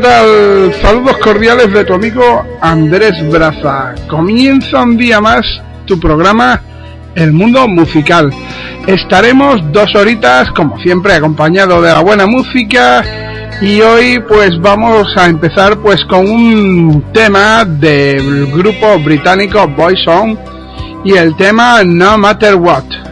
Saludos cordiales de tu amigo Andrés Braza. Comienza un día más tu programa El Mundo Musical. Estaremos dos horitas, como siempre, acompañado de la buena música. Y hoy pues vamos a empezar pues con un tema del grupo británico Boyzone y el tema No Matter What.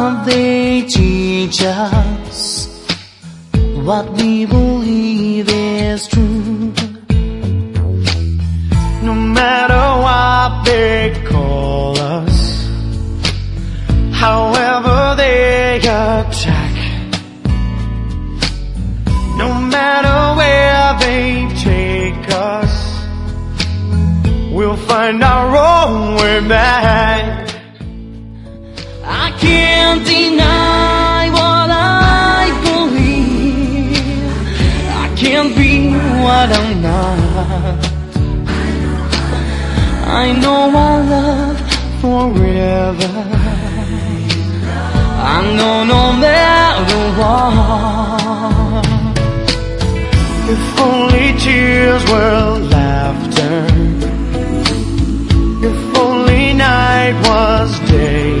How they teach us what we believe is true. No matter what they call us, however they attack, no matter where they take us, we'll find our own way back can't deny what I believe. I can't be what I'm not. I know I love forever. I know no matter what. If only tears were laughter. If only night was day.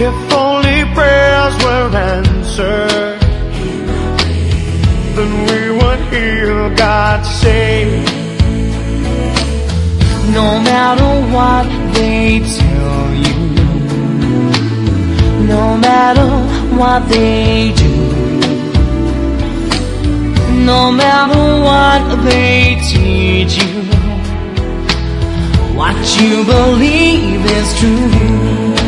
If only prayers were answered, then we would hear God say, No matter what they tell you, no matter what they do, no matter what they teach you, what you believe is true.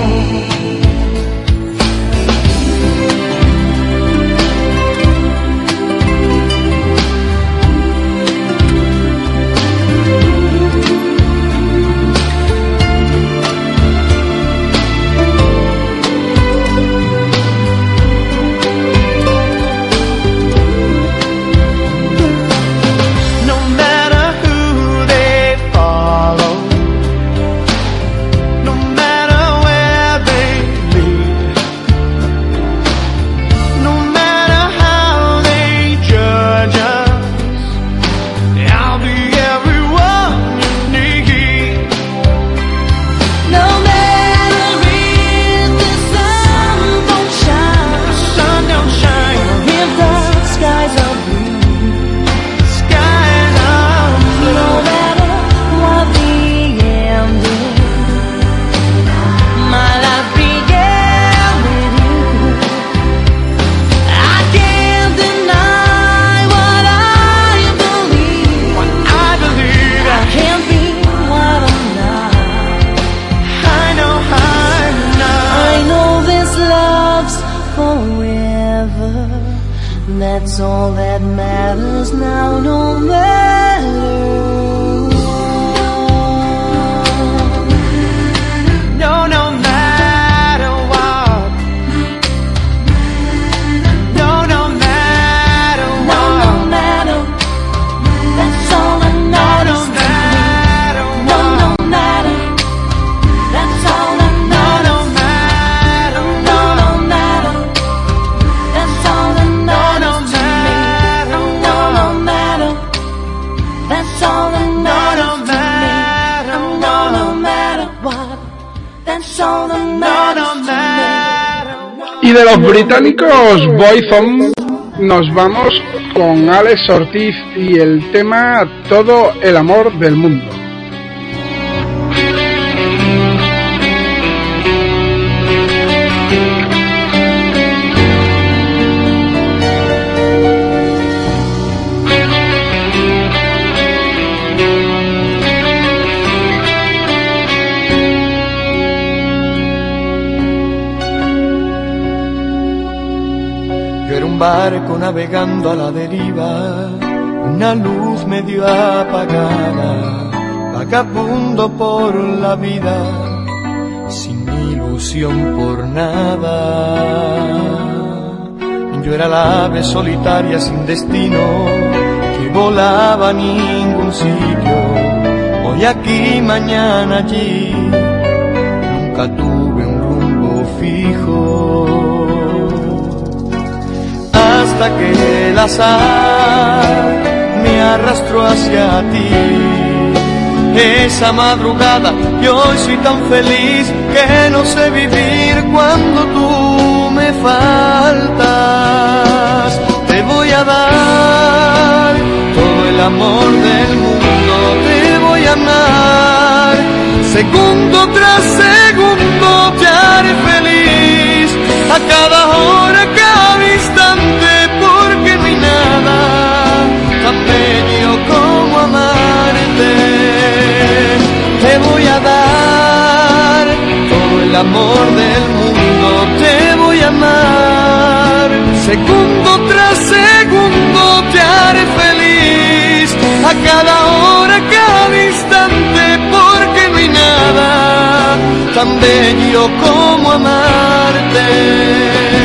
amigos Boyzone, nos vamos con Alex Ortiz y el tema Todo el amor del mundo. Barco navegando a la deriva, una luz medio apagada, vagabundo por la vida, sin ilusión por nada. Yo era la ave solitaria sin destino, que volaba a ningún sitio, hoy aquí, mañana allí, nunca tuve un rumbo fijo hasta que el azar me arrastró hacia ti. Esa madrugada yo hoy soy tan feliz que no sé vivir cuando tú me faltas. Te voy a dar todo el amor del mundo, te voy a amar. Segundo tras segundo te haré feliz a cada hora, cada instante bello como amarte. Te voy a dar todo el amor del mundo, te voy a amar. Segundo tras segundo te haré feliz, a cada hora, cada instante, porque no hay nada tan bello como amarte.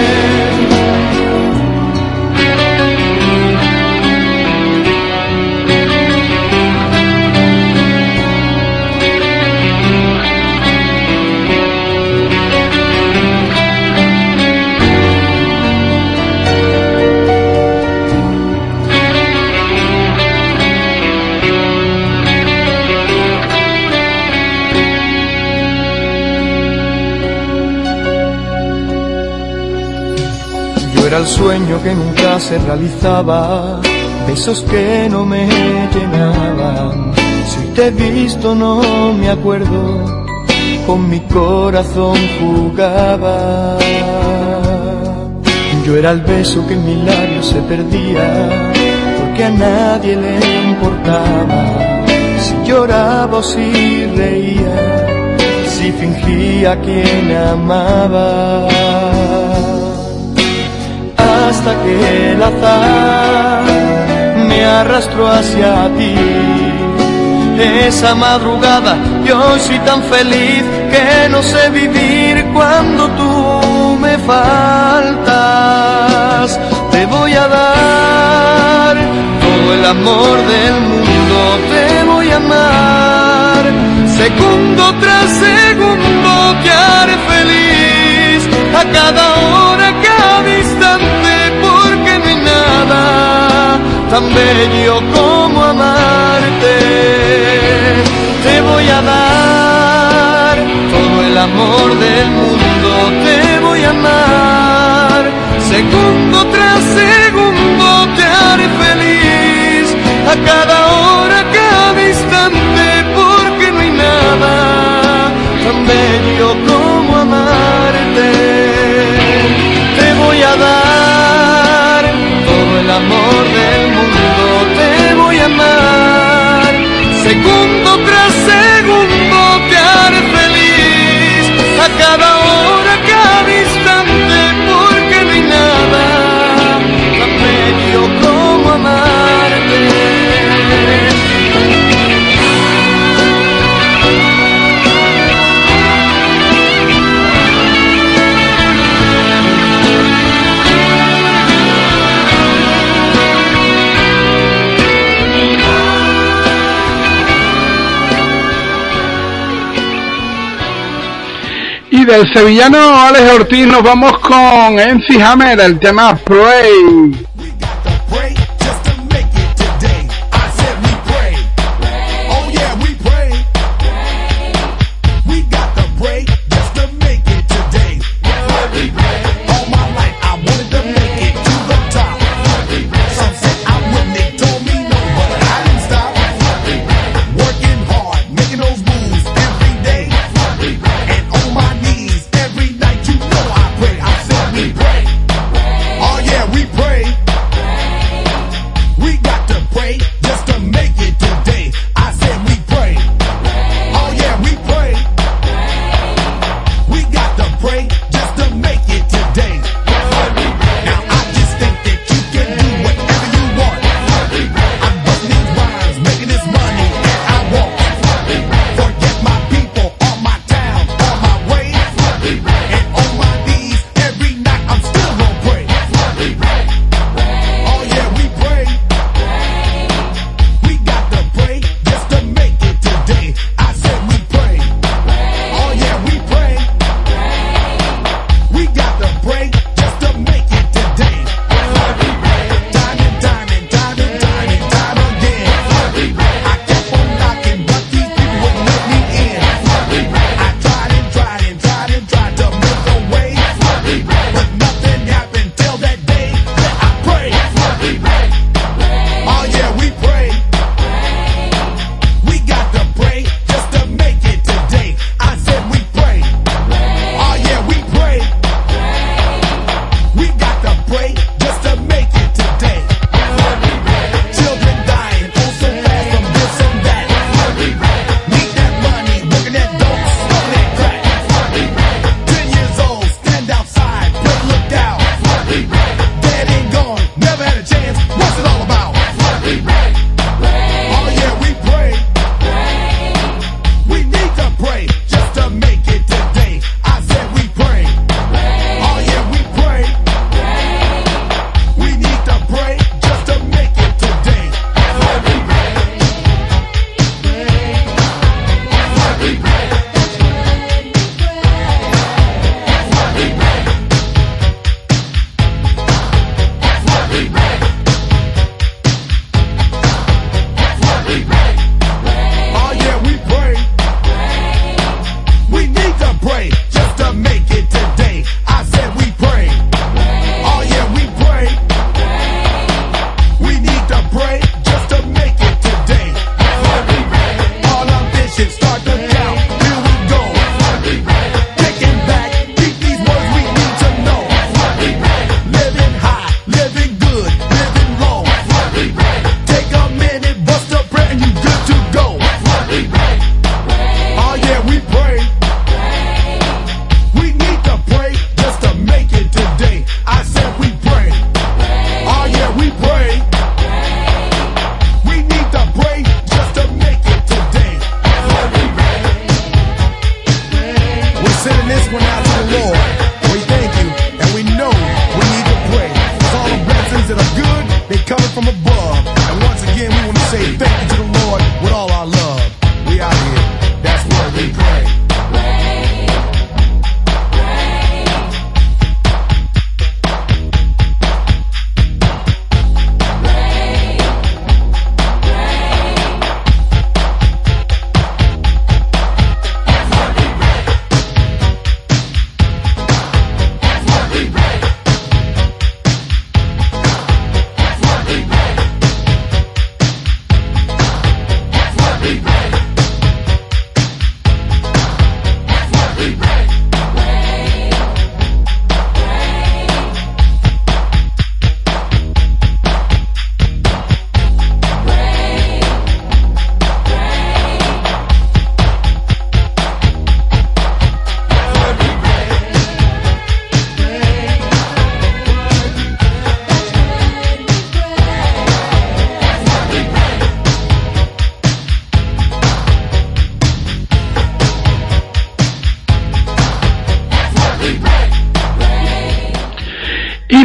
Sueño que nunca se realizaba, besos que no me llenaban. Si te he visto no me acuerdo, con mi corazón jugaba. Yo era el beso que en mi labio se perdía, porque a nadie le importaba. Si lloraba o si reía, si fingía quien amaba que el azar me arrastró hacia ti. Esa madrugada yo soy tan feliz que no sé vivir cuando tú me faltas. Te voy a dar todo el amor del mundo, te voy a amar. Segundo tras segundo te haré feliz a cada hora, instante tan bello como amarte. Te voy a dar todo el amor del mundo, te voy a amar. Segundo tras segundo te haré feliz, a cada hora, cada instante, porque no hay nada tan bello como amarte. Te voy a dar amor del del sevillano Alex Ortiz nos vamos con MC Hammer, el tema Pray.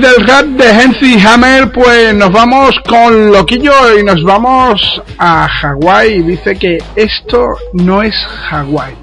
Del rap de Henry Hammer, pues nos vamos con Loquillo y nos vamos a Hawái. Dice que esto no es Hawái.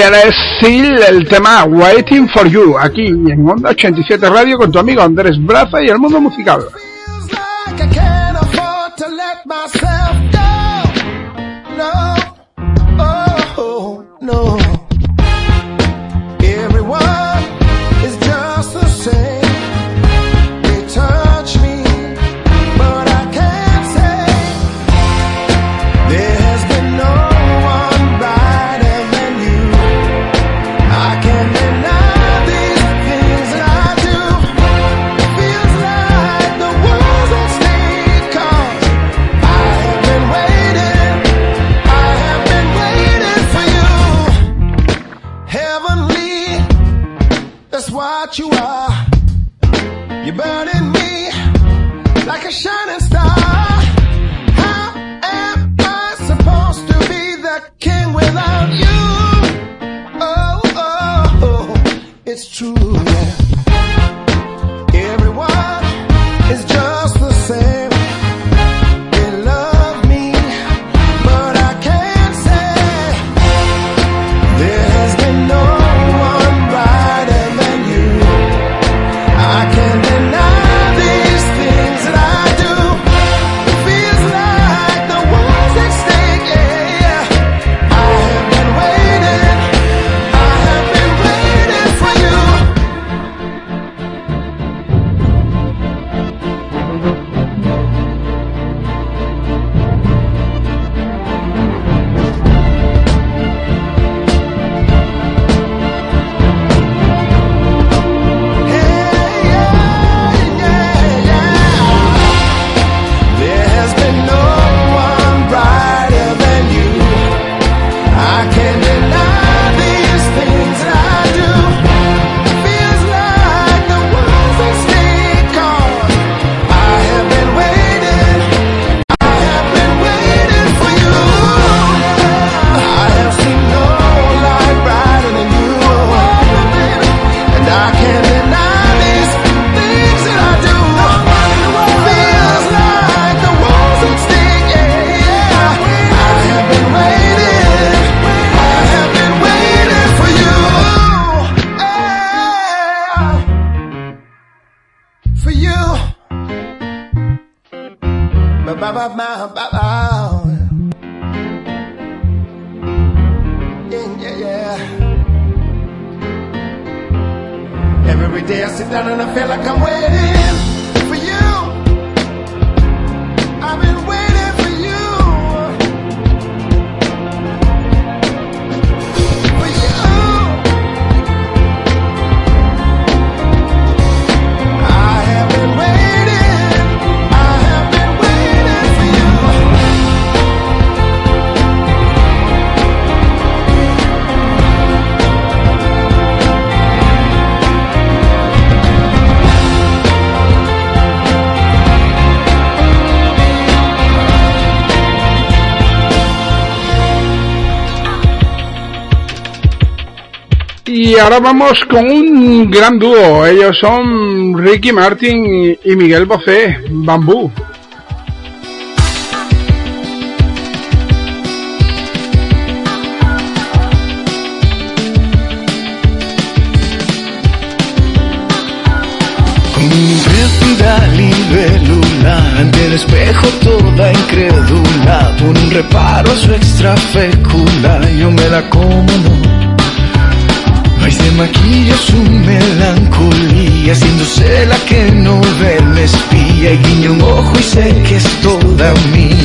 Y eres Sil, el tema Waiting for You, aquí en Onda 87 Radio con tu amigo Andrés Braza y el mundo musical. Ahora vamos con un gran dúo. Ellos son Ricky Martin y Miguel Bosé, Bambú. Ante el espejo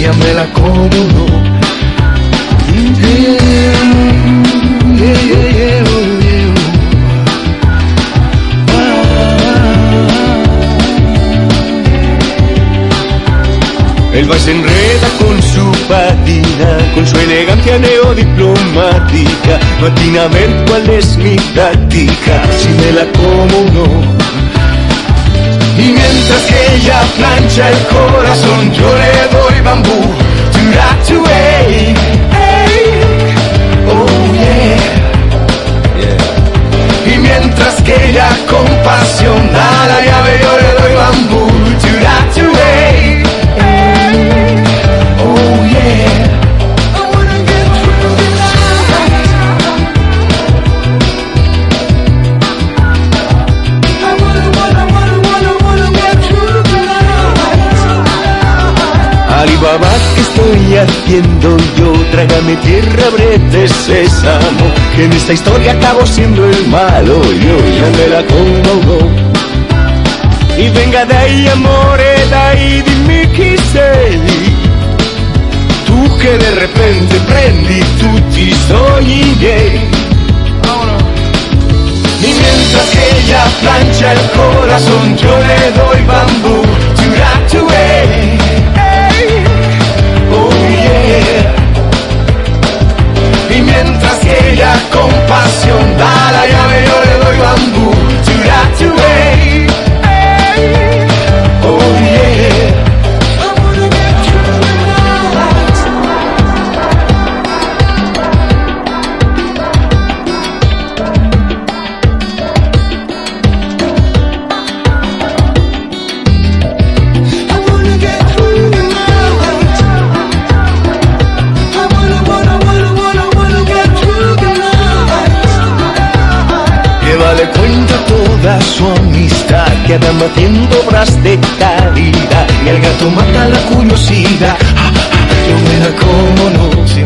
mía, me la como. El va se enreda con su patina, con su elegancia neodiplomática. No atina a ver cuál es mi táctica, si me la como o no. Y mientras que ella plancha el corazón, yo le doy bambú. To that brete, sésamo Que en esta historia acabo siendo el malo Yo ya me la como Y venga de ahí, amore, dai, dimmi chi sei Tu che de repente prendi tutti i sogni miei Y mientras que ella plancha el corazón Yo le doy bambú, to to Y que ella con pasión da la llave, yo le doy bambú. De caridad y el gato mata la curiosidad ah, ah, yo me la como no si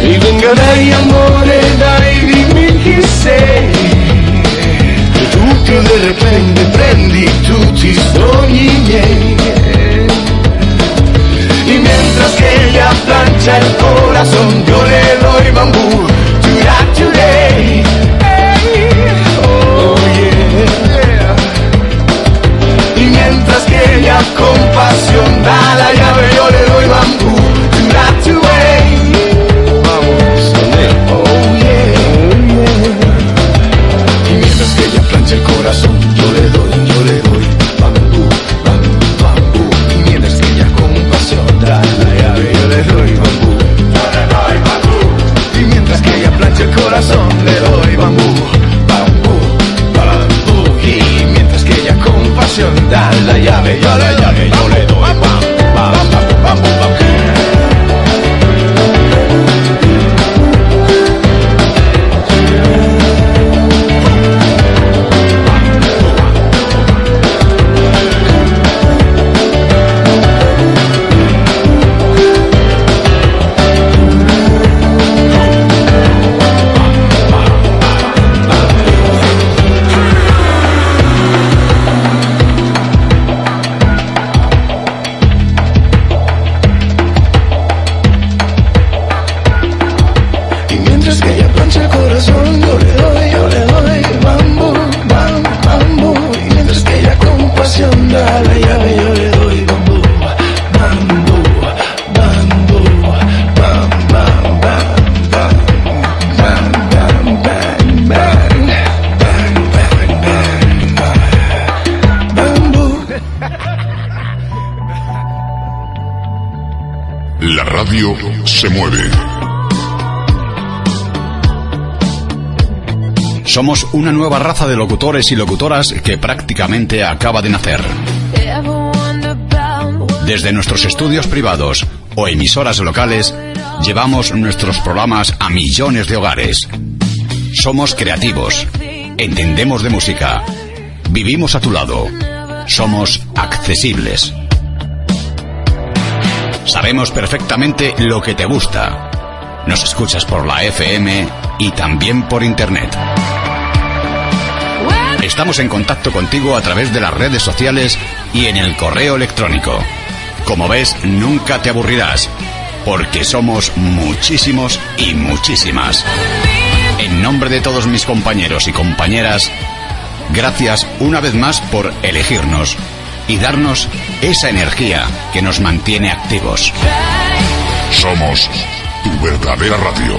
y venga dai amore dai dimmi chi sei. Tu che de repente prendi tutti i sogni miei. Y mientras que ella plancha el corazón yo le doy bambú Somos una nueva raza de locutores y locutoras que prácticamente acaba de nacer. Desde nuestros estudios privados o emisoras locales, llevamos nuestros programas a millones de hogares. Somos creativos, entendemos de música, vivimos a tu lado, somos accesibles. Sabemos perfectamente lo que te gusta. Nos escuchas por la FM y también por Internet. Estamos en contacto contigo a través de las redes sociales y en el correo electrónico. Como ves, nunca te aburrirás, porque somos muchísimos y muchísimas. En nombre de todos mis compañeros y compañeras, gracias una vez más por elegirnos y darnos esa energía que nos mantiene activos. Somos tu verdadera radio.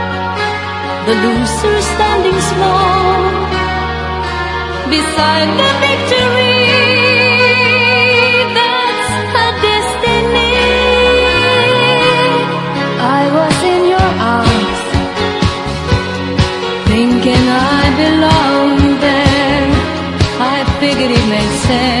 the loser standing small beside the victory. That's her destiny. I was in your arms, thinking I belonged there. I figured it made sense,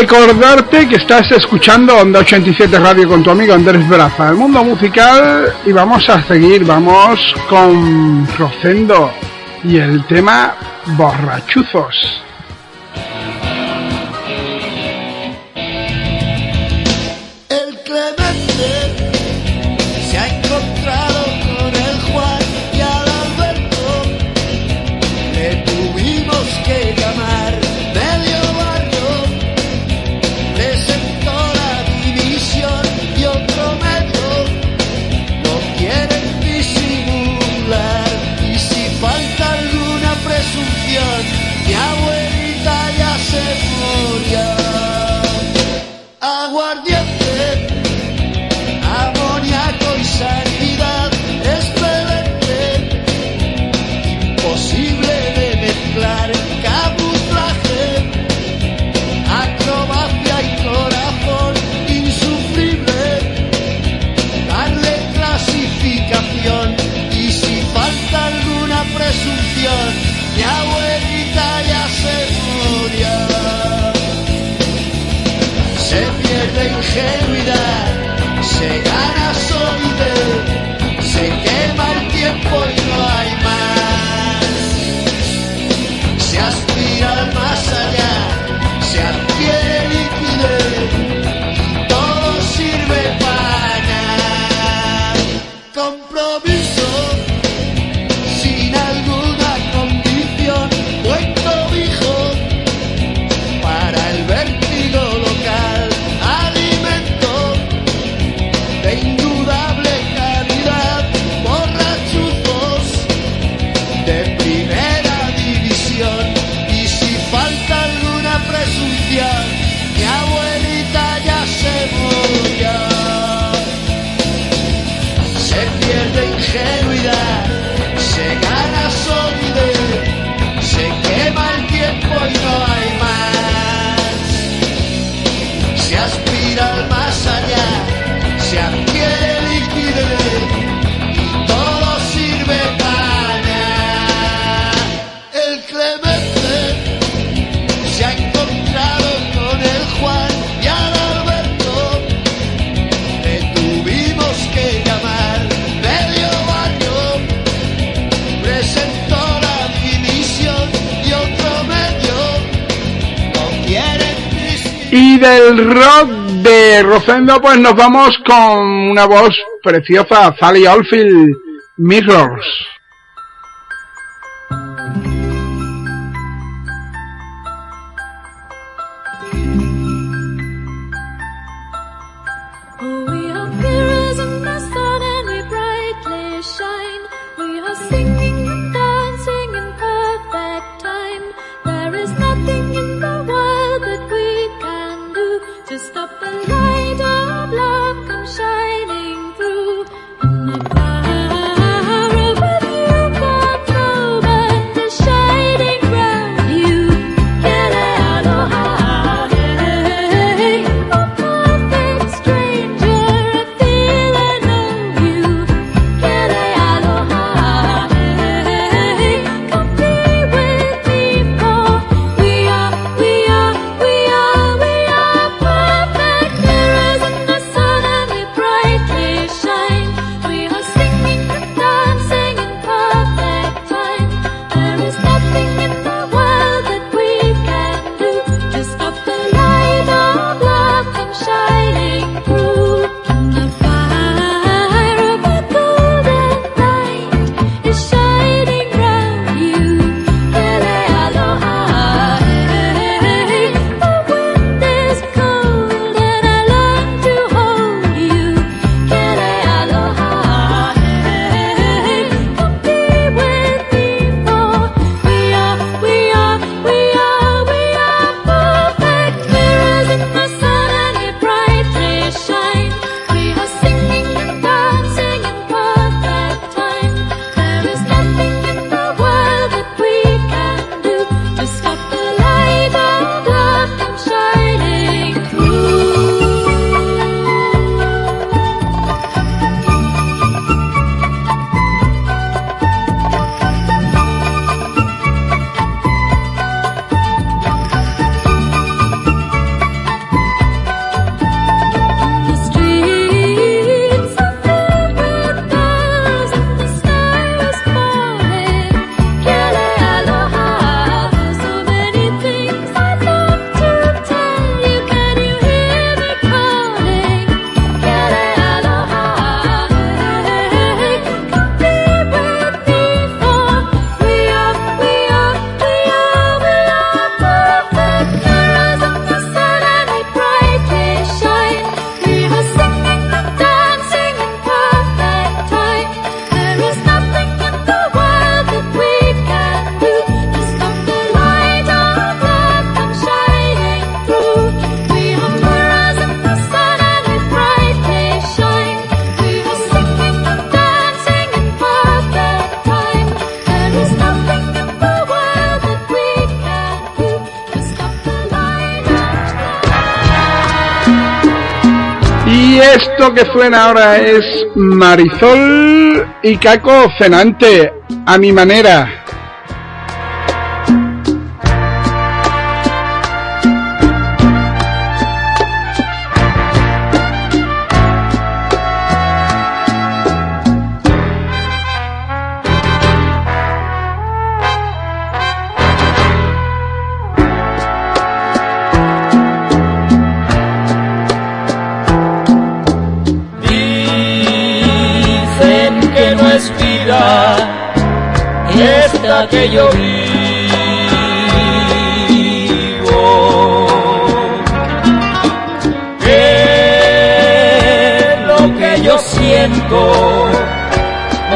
Recordarte que estás escuchando Onda 87 Radio con tu amigo Andrés Braza, el mundo musical, y vamos a seguir, vamos con Rocendo y el tema Borrachuzos. Del rock de Rosendo, pues nos vamos con una voz preciosa, Sally Oldfield, Mirrors. Esto que suena ahora es Marisol y Caco Cenante, a mi manera. Yo vivo. Que lo que yo siento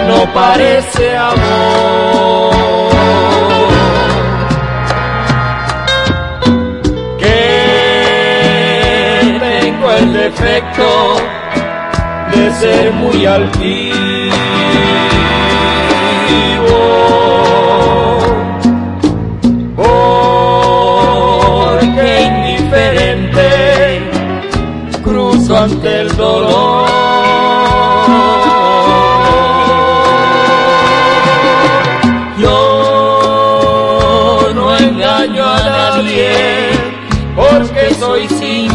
no parece amor. Que tengo el defecto de ser muy altivo. Ante el dolor. Yo no engaño a nadie porque soy sincero.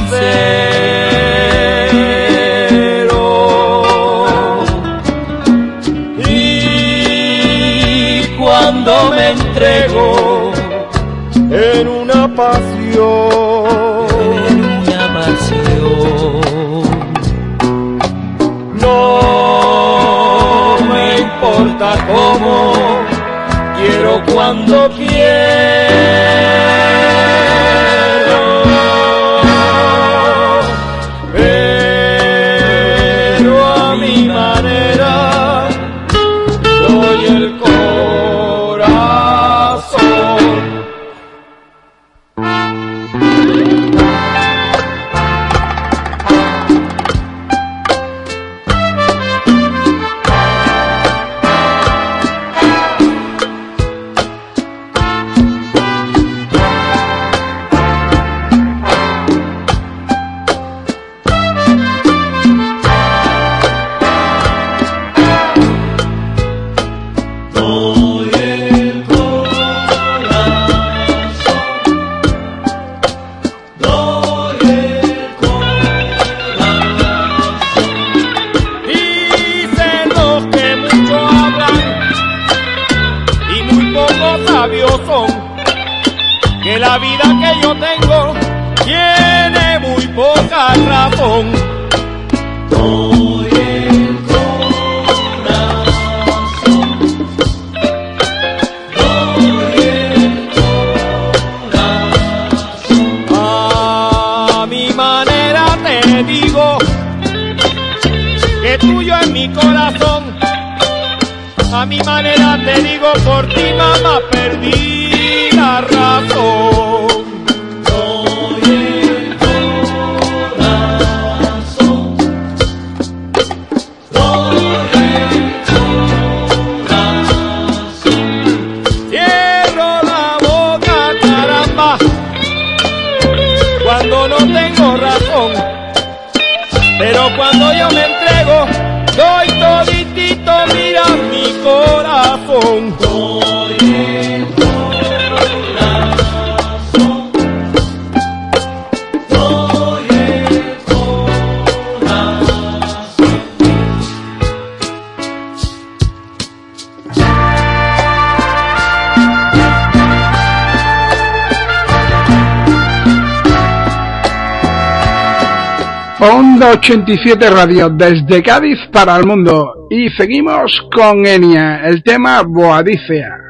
Y cuando me entrego cuando quiero. Onda 87 Radio desde Cádiz para el mundo y seguimos con Enia, el tema Boadicea.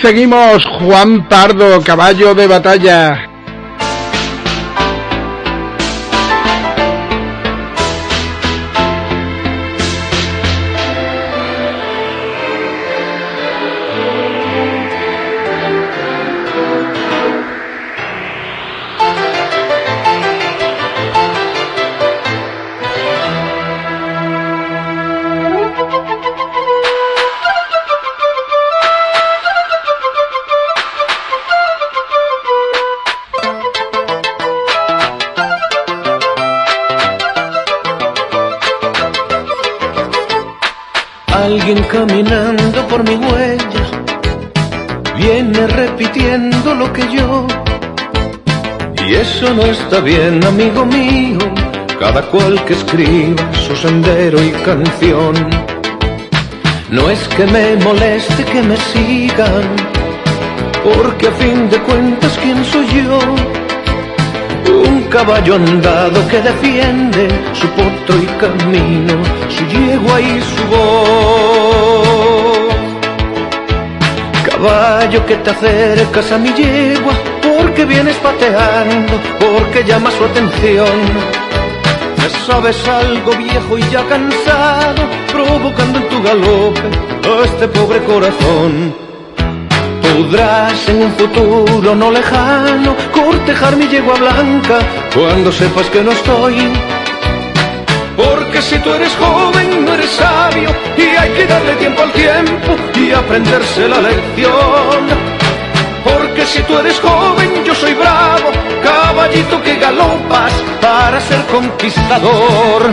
Seguimos, Juan Pardo, caballo de batalla. Caminando por mi huella viene repitiendo lo que yo. Y eso no está bien, amigo mío, cada cual que escriba su sendero y canción. No es que me moleste que me sigan, porque a fin de cuentas, ¿quién soy yo? Un caballo andado que defiende su potro y camino, su yegua y su voz. Caballo que te acercas a mi yegua, porque vienes pateando, porque llamas su atención. Ya sabes algo viejo y ya cansado, provocando en tu galope a este pobre corazón. Podrás en un futuro no lejano cortejar mi yegua blanca cuando sepas que no estoy. Porque si tú eres joven no eres sabio y hay que darle tiempo al tiempo y aprenderse la lección. Porque si tú eres joven yo soy bravo, caballito que galopas para ser conquistador.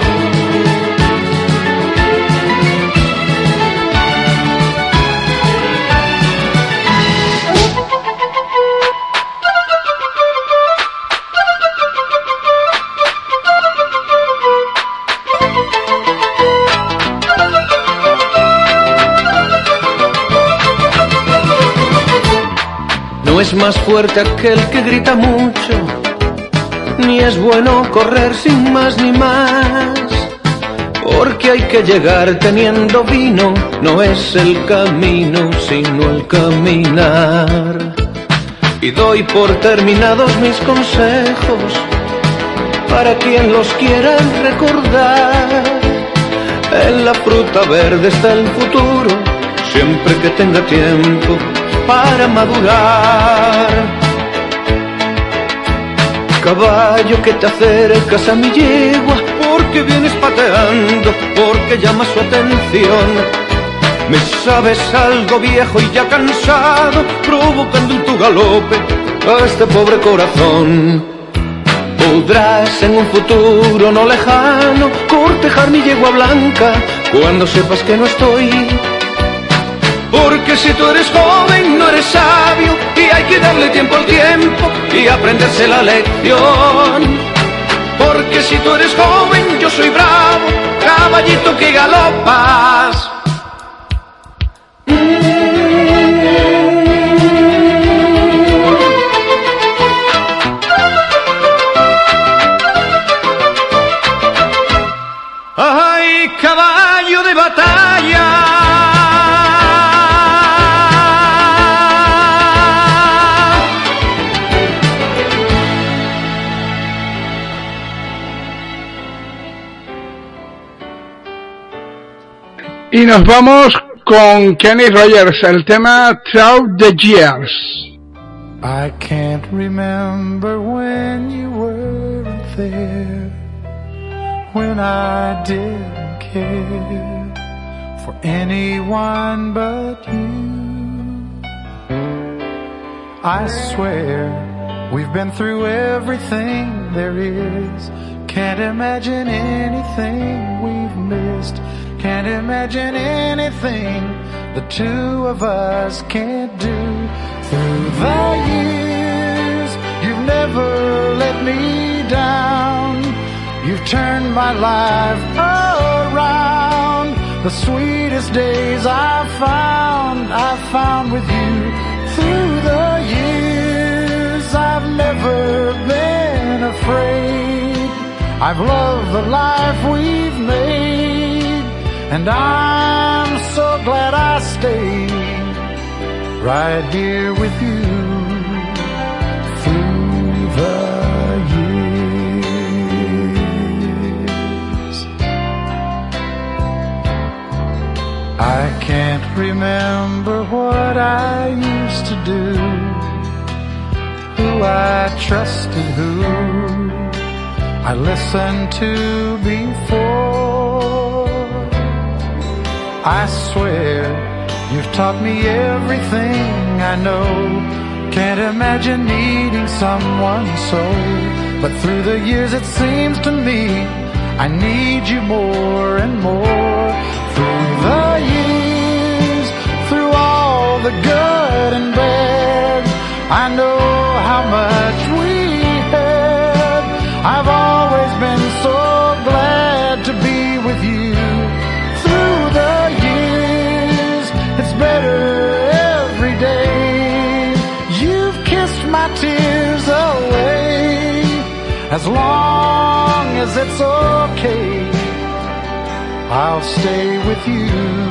No es más fuerte aquel que grita mucho, ni es bueno correr sin más ni más. Porque hay que llegar teniendo vino, no es el camino, sino el caminar. Y doy por terminados mis consejos, para quien los quiera recordar. En la fruta verde está el futuro, siempre que tenga tiempo para madurar. Caballo que te acercas a mi yegua, porque vienes pateando, porque llamas su atención. Me sabes algo viejo y ya cansado, provocando en tu galope a este pobre corazón. Podrás en un futuro no lejano cortejar mi yegua blanca cuando sepas que no estoy porque si tú eres joven no eres sabio y hay que darle tiempo al tiempo y aprenderse la lección. Porque si tú eres joven yo soy bravo, caballito que galopas. ¡Ay, caballo de batalla! Y nos vamos con Kenny Rogers, el tema Through the Years. I can't remember when you were there, when I didn't care for anyone but you. I swear we've been through everything there is. Can't imagine anything we've missed. Can't imagine anything the two of us can't do through the years. You've never let me down. You've turned my life around. The sweetest days I've found, I've found with you through the years. I've never been afraid. I've loved the life we've made. And I'm so glad I stayed right here with you through the years. I can't remember what I used to do, who I trusted, who I listened to before. I swear you've taught me everything I know. Can't imagine needing someone so. But through the years it seems to me I need you more and more. Through the years, through all the good and bad, I know how much we had. I've As long as it's okay, I'll stay with you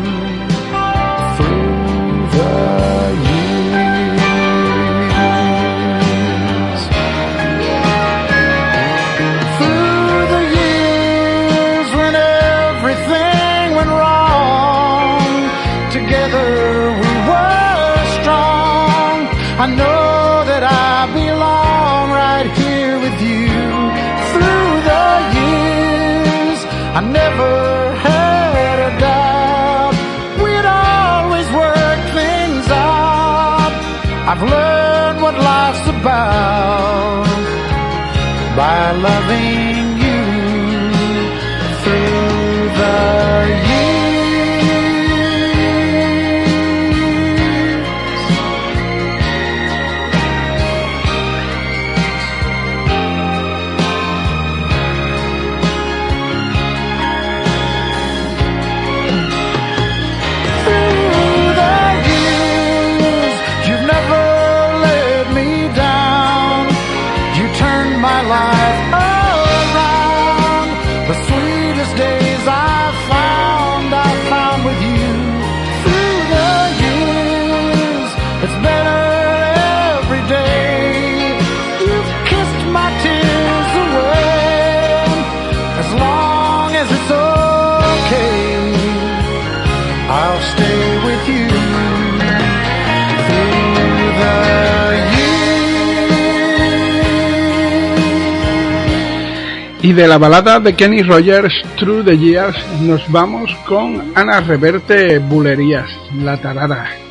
I've learned what life's about by loving Y de la balada de Kenny Rogers, Through the Years, nos vamos con Ana Reverte Bulerías, La Tarara.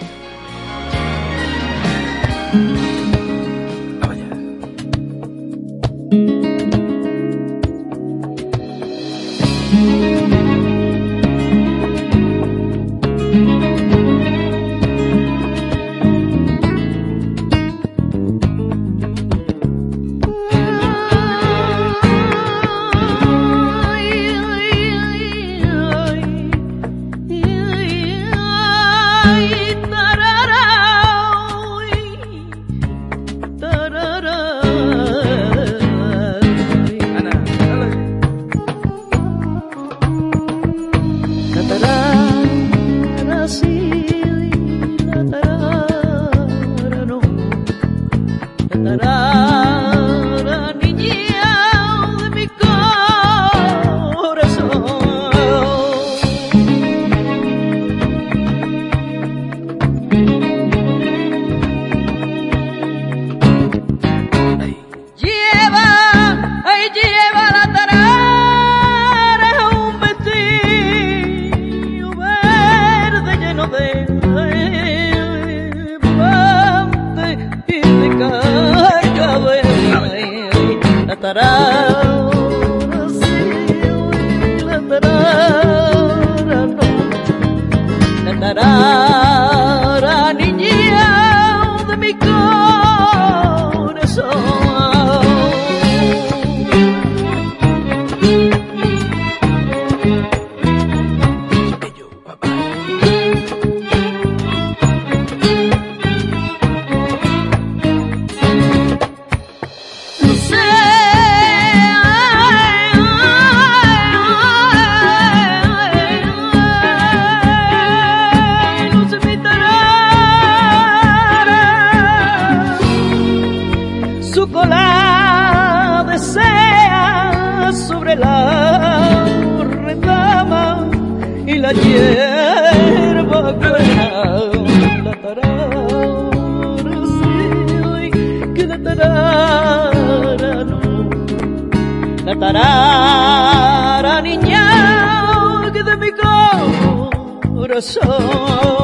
Corazón.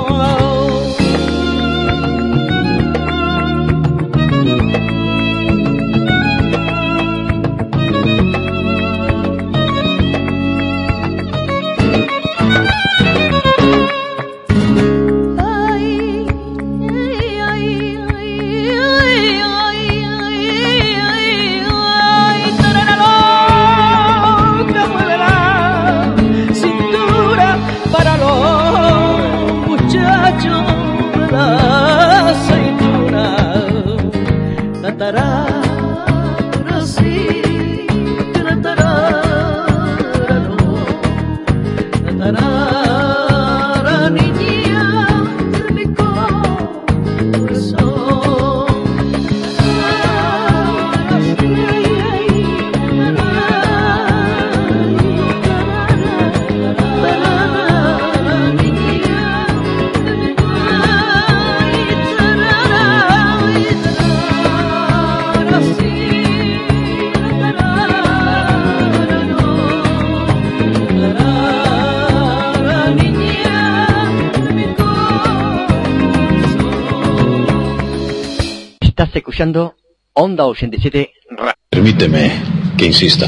Escuchando Onda 87 Radio. Permíteme que insista.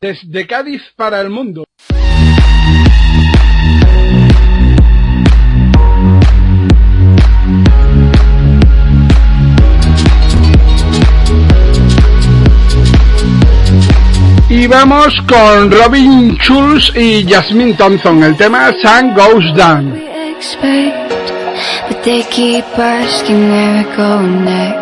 Desde Cádiz para el mundo. Y vamos con Robin Schulz y Jasmine Thompson. El tema Sun Goes Down. expect, but they keep asking where we go next.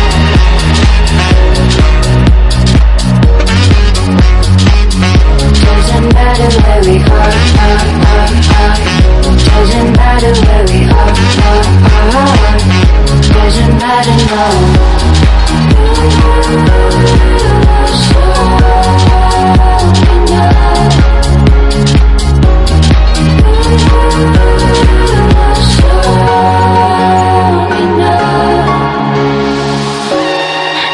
Matter where we are, are, are, are. Doesn't matter where we are, are, are. Doesn't matter,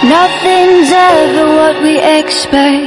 Nothing's ever what we expect,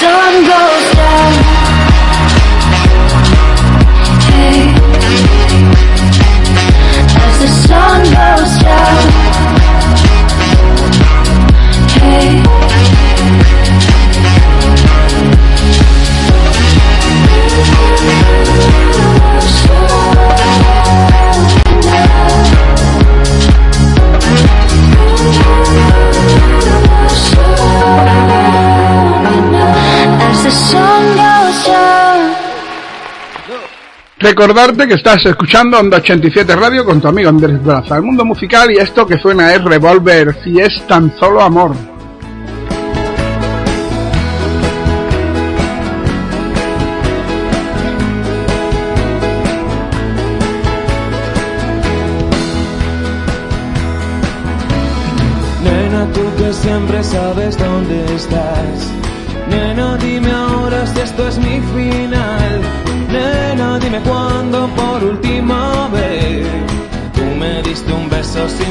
Recordarte que estás escuchando Onda 87 Radio con tu amigo Andrés Braza. El mundo musical y esto que suena es Revolver, si es tan solo amor.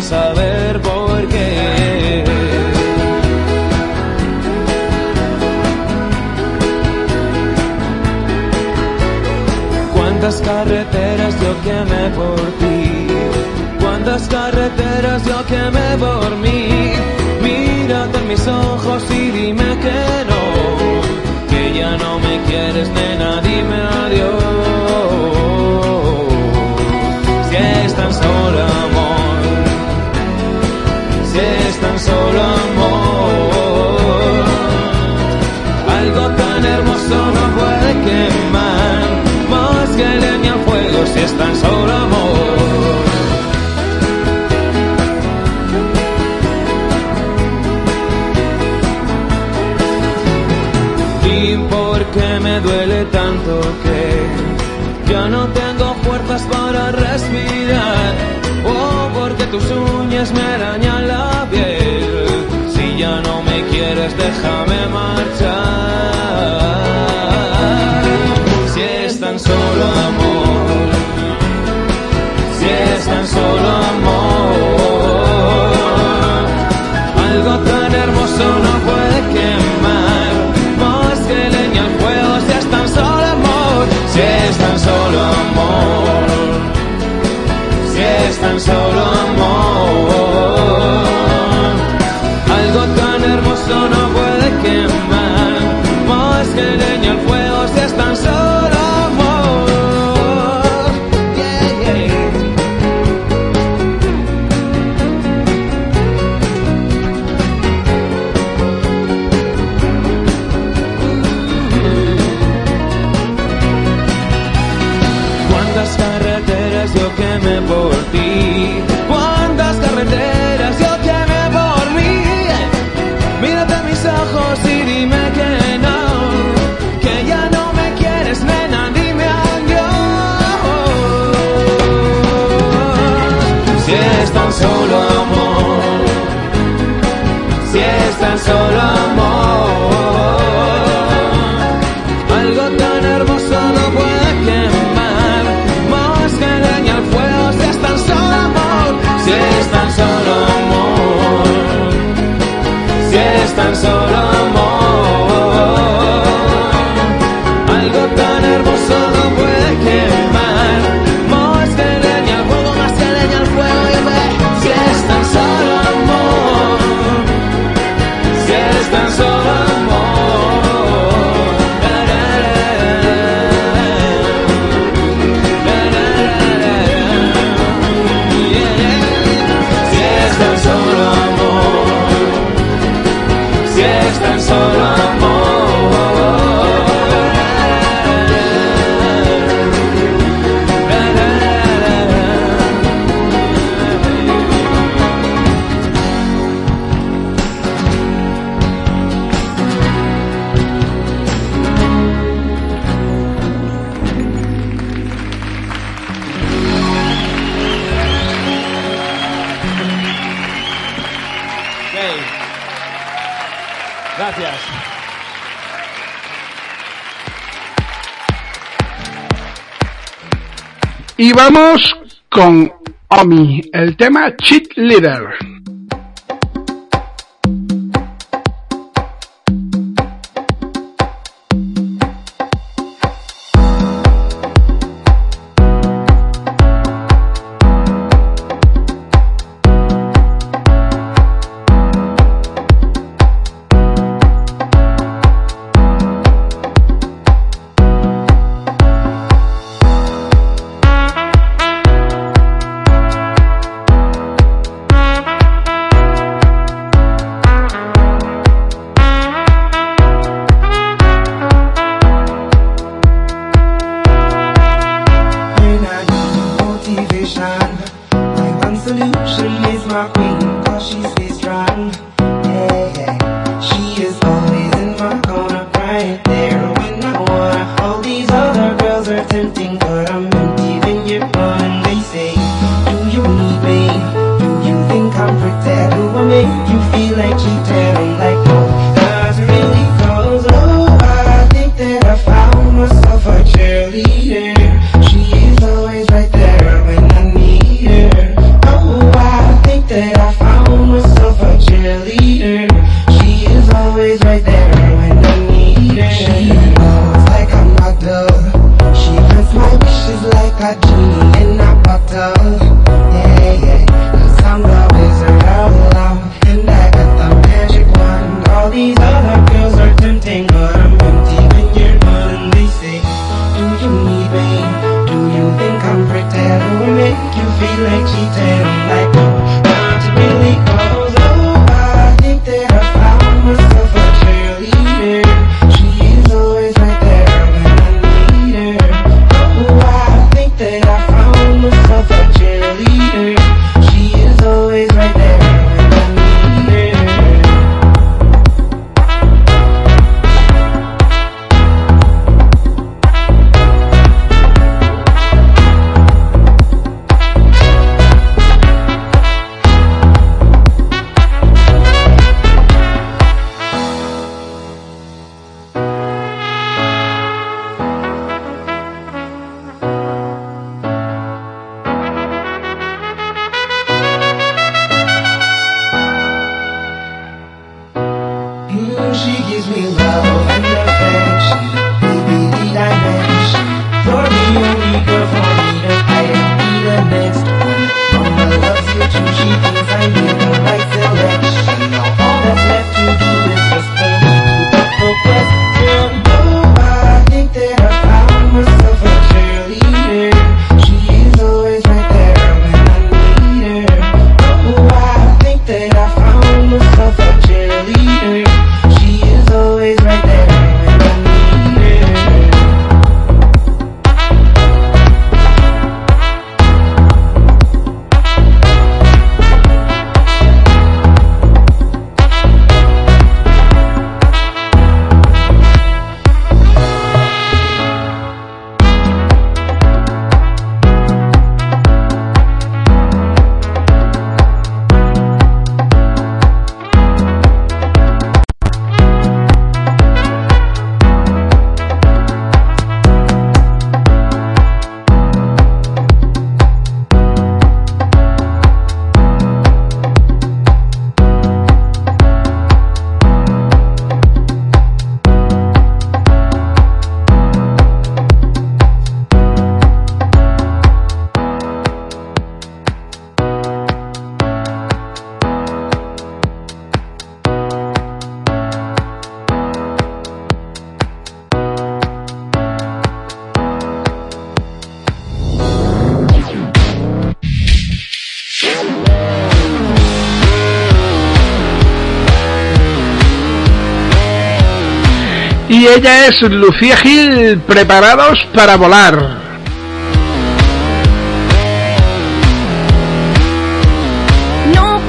times arañas me arañan la piel. Si ya no me quieres, déjame. vamos con Omi, el tema Cheat Leader. Ella es Lucía Gil, preparados para volar. No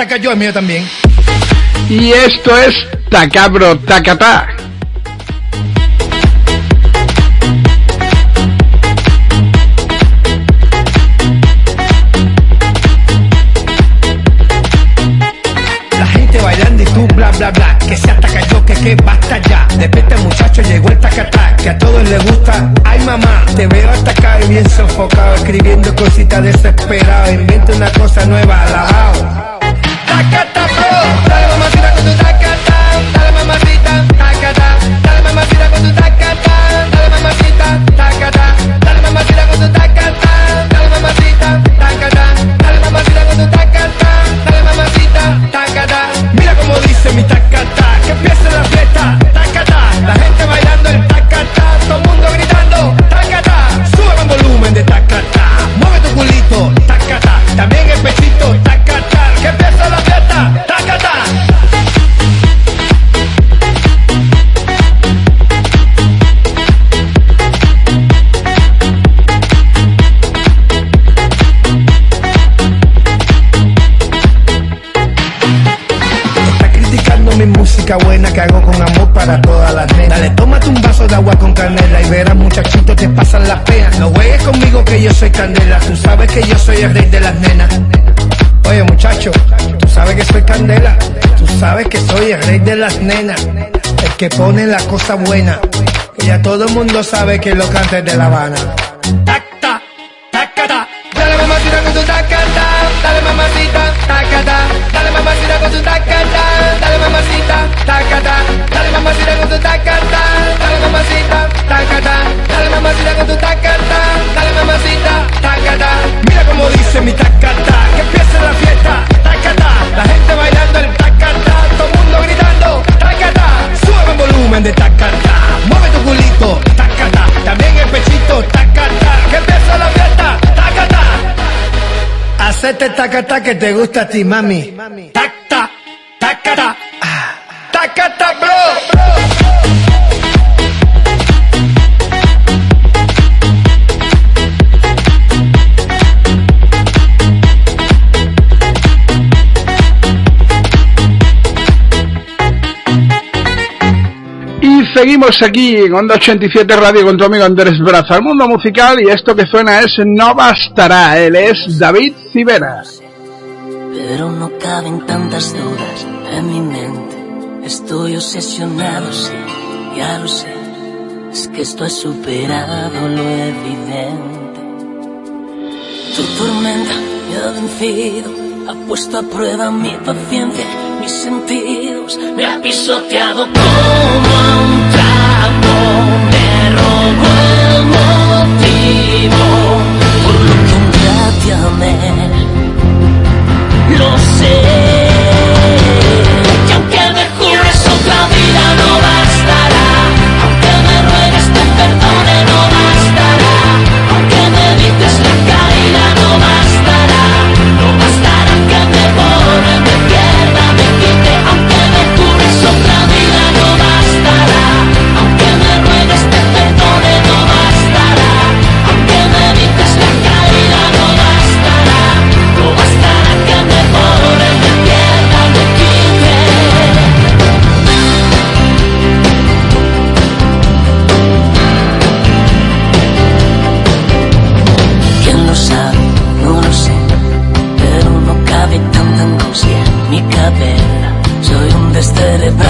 bro, ataca yo, el mío también. Y esto es Tacabro Tacatá. La gente bailando y tú bla bla bla, que se ataca yo, que que basta ya. De repente muchacho llegó el tacatá, que a todos les gusta. Ay mamá, te veo acá y bien sofocado, escribiendo cositas desesperado. Inventa una cosa nueva, alabao. Tacata bro, dale mamacita con tu tacata, dale para todas las nenas. Dale, tómate un vaso de agua con canela y verás muchachitos te pasan las penas. No juegues conmigo que yo soy candela, tú sabes que yo soy el rey de las nenas. Oye muchacho, tú sabes que soy candela, tú sabes que soy el rey de las nenas, el que pone la cosa buena, que ya todo el mundo sabe que lo canta de La Habana. Tacata que te gusta a ti, mami. Seguimos aquí en Onda 87 Radio con tu amigo Andrés Braza, el mundo musical, y esto que suena es No Bastará, él es David Civera. Pero no caben tantas dudas en mi mente. Estoy obsesionado, sí, ya lo sé. Es que esto ha superado lo evidente. Tu tormenta me ha vencido, ha puesto a prueba mi paciencia, mis sentidos. Me ha pisoteado como un trapo. Me robó el motivo por lo que un día te amé. Lo sé. Angustia en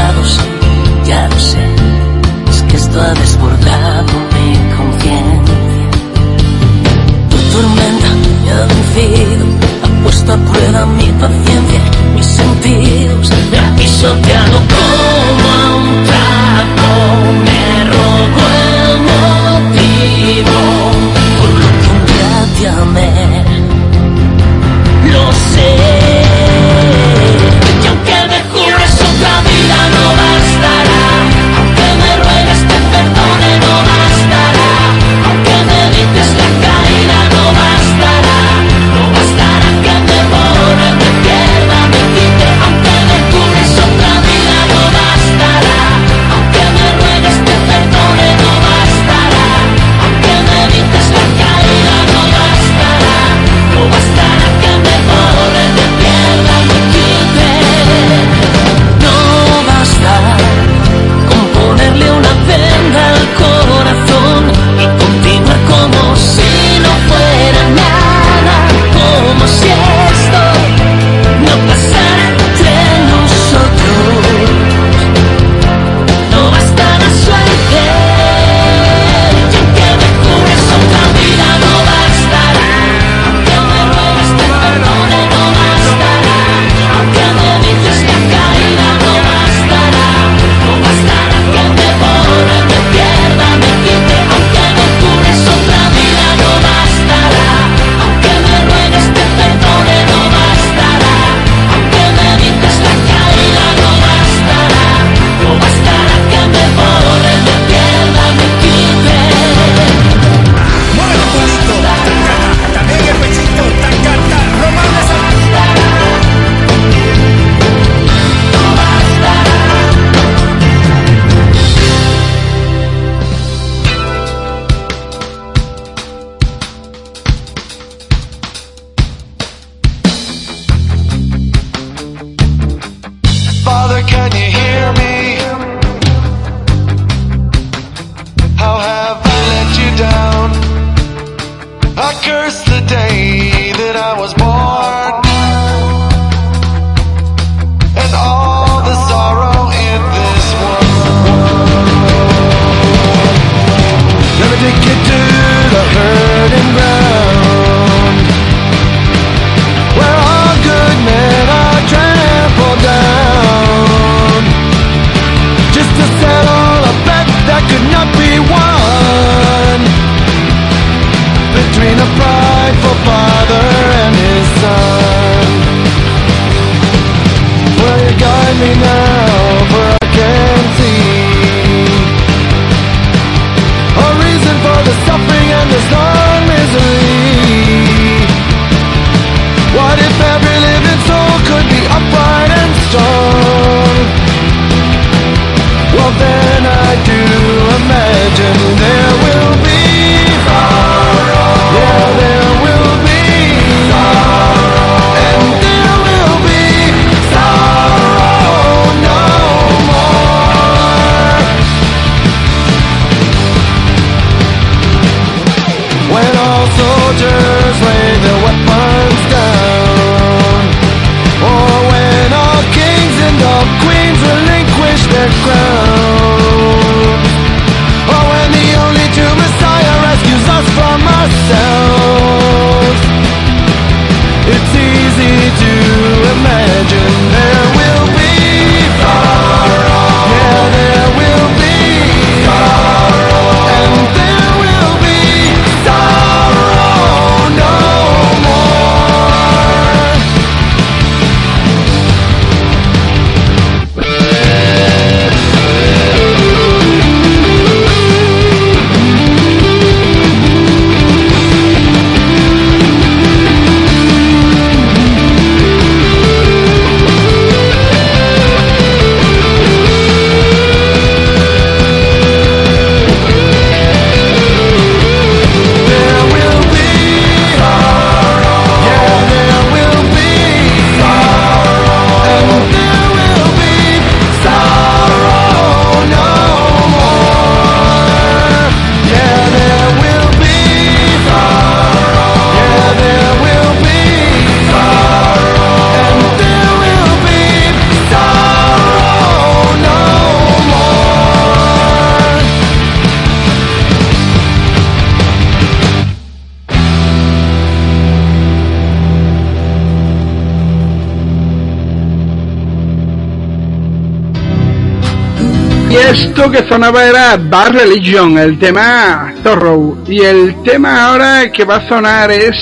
esto que sonaba era Bad Religion, el tema Zorro. Y el tema ahora que va a sonar es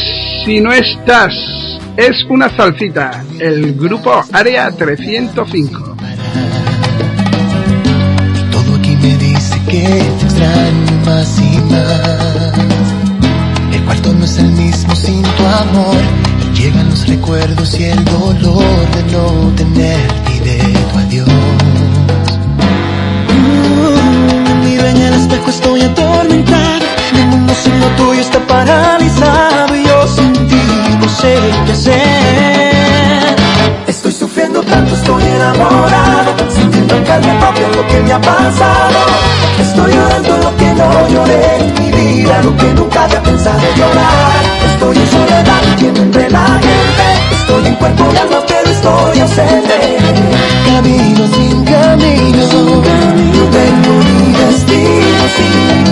Si no estás. Es una salsita, el grupo Área 305. Todo aquí me dice que te extraño más y más. El cuarto no es el mismo sin tu amor. Y llegan los recuerdos y el dolor de no tenerte tuyo está paralizado. Y yo sin ti no sé qué hacer. Estoy sufriendo tanto, estoy enamorado. Sintiendo en carne propia lo que me ha pasado. Estoy llorando lo que no lloré en mi vida, lo que nunca había pensado llorar. Estoy en soledad, viviendo entre la gente. Estoy en cuerpo y alma, pero estoy ausente. Camino sin camino, no tengo ni destino si no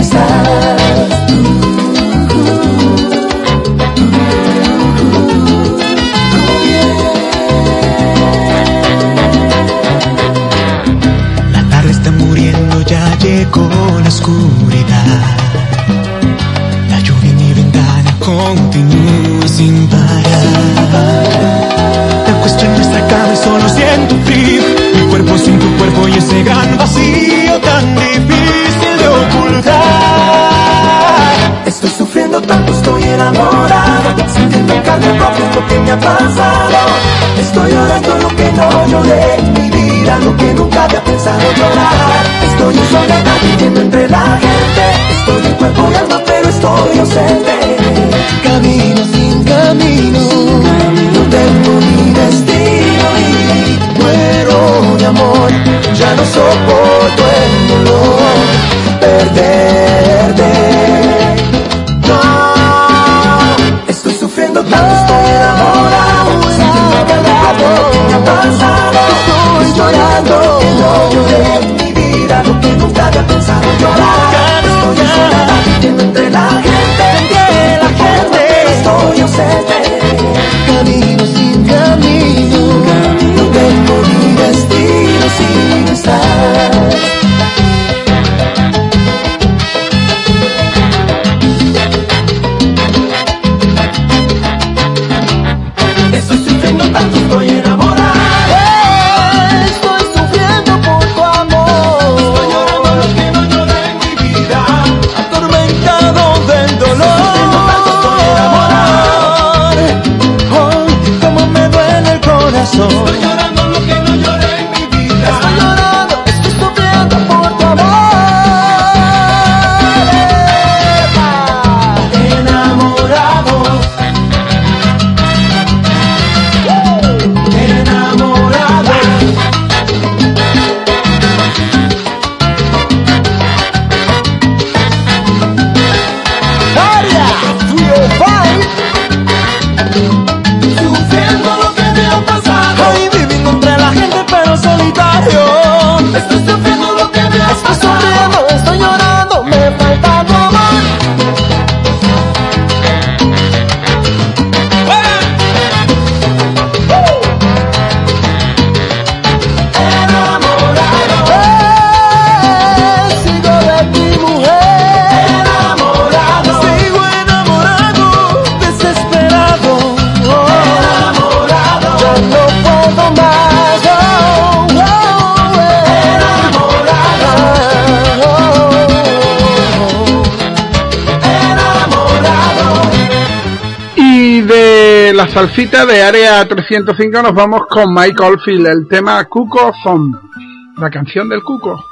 la oscuridad. La lluvia en mi ventana continúa sin parar. Me acuesto en nuestra cama y solo siento frío. Mi cuerpo sin tu cuerpo y ese gran vacío Sufriendo tanto, estoy enamorado. Sintiendo en carne propia lo que me ha pasado. Estoy llorando lo que no lloré mi vida, lo que nunca había pensado llorar. Estoy en soledad viviendo entre la gente. Estoy en cuerpo y alma, pero estoy ausente. Camino sin camino, no tengo ni destino y muero de amor. Ya no soporto el dolor, nunca había pensado llorar. Estoy en soledad, viviendo entre la gente. Entre la gente, estoy ausente. Camino sin camino, no tengo ni destino sin estar. Salsita de Área 305 nos vamos con Mike Oldfield, el tema Cuco Song, la canción del Cuco.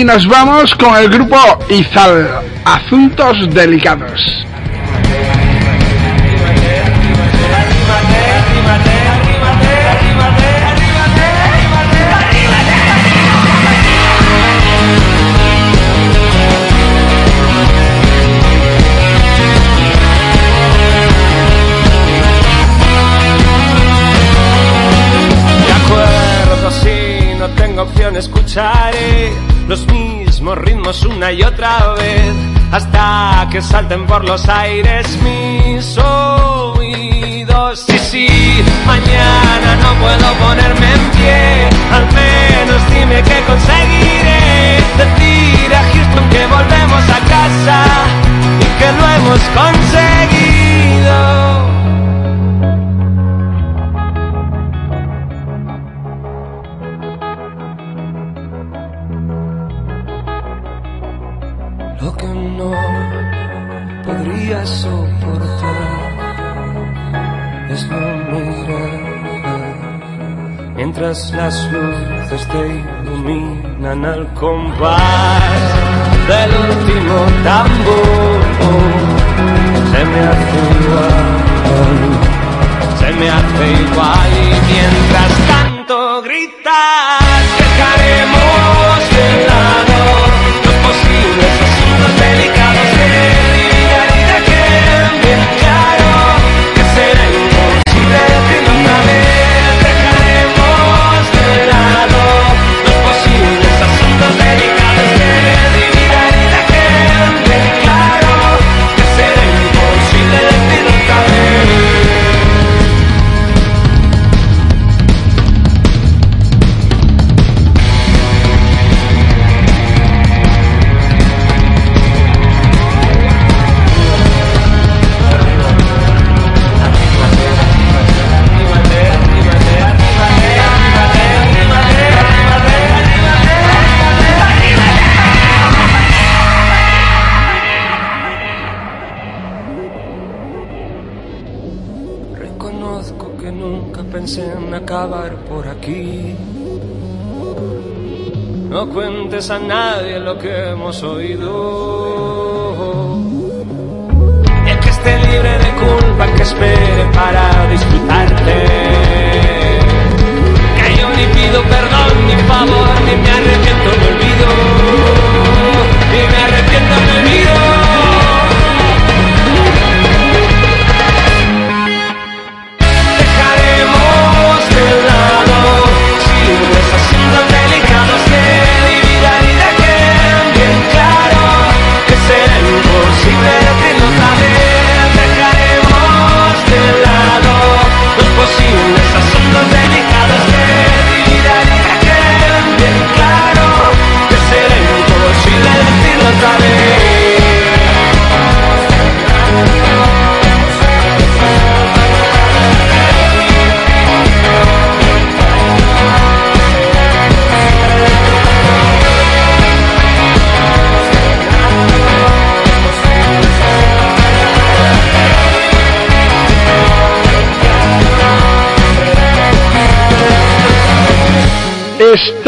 Y nos vamos con el grupo Izal, Asuntos Delicados. Y otra vez hasta que salten por los aires mis oídos. Y si mañana no puedo ponerme en pie, al menos dime que conseguiré decir a Houston que volvemos a casa y que lo hemos conseguido. Te iluminan al compás del último tambor. Se me hace igual, se me hace igual y mientras tanto gritas dejaremos a nadie lo que hemos oído.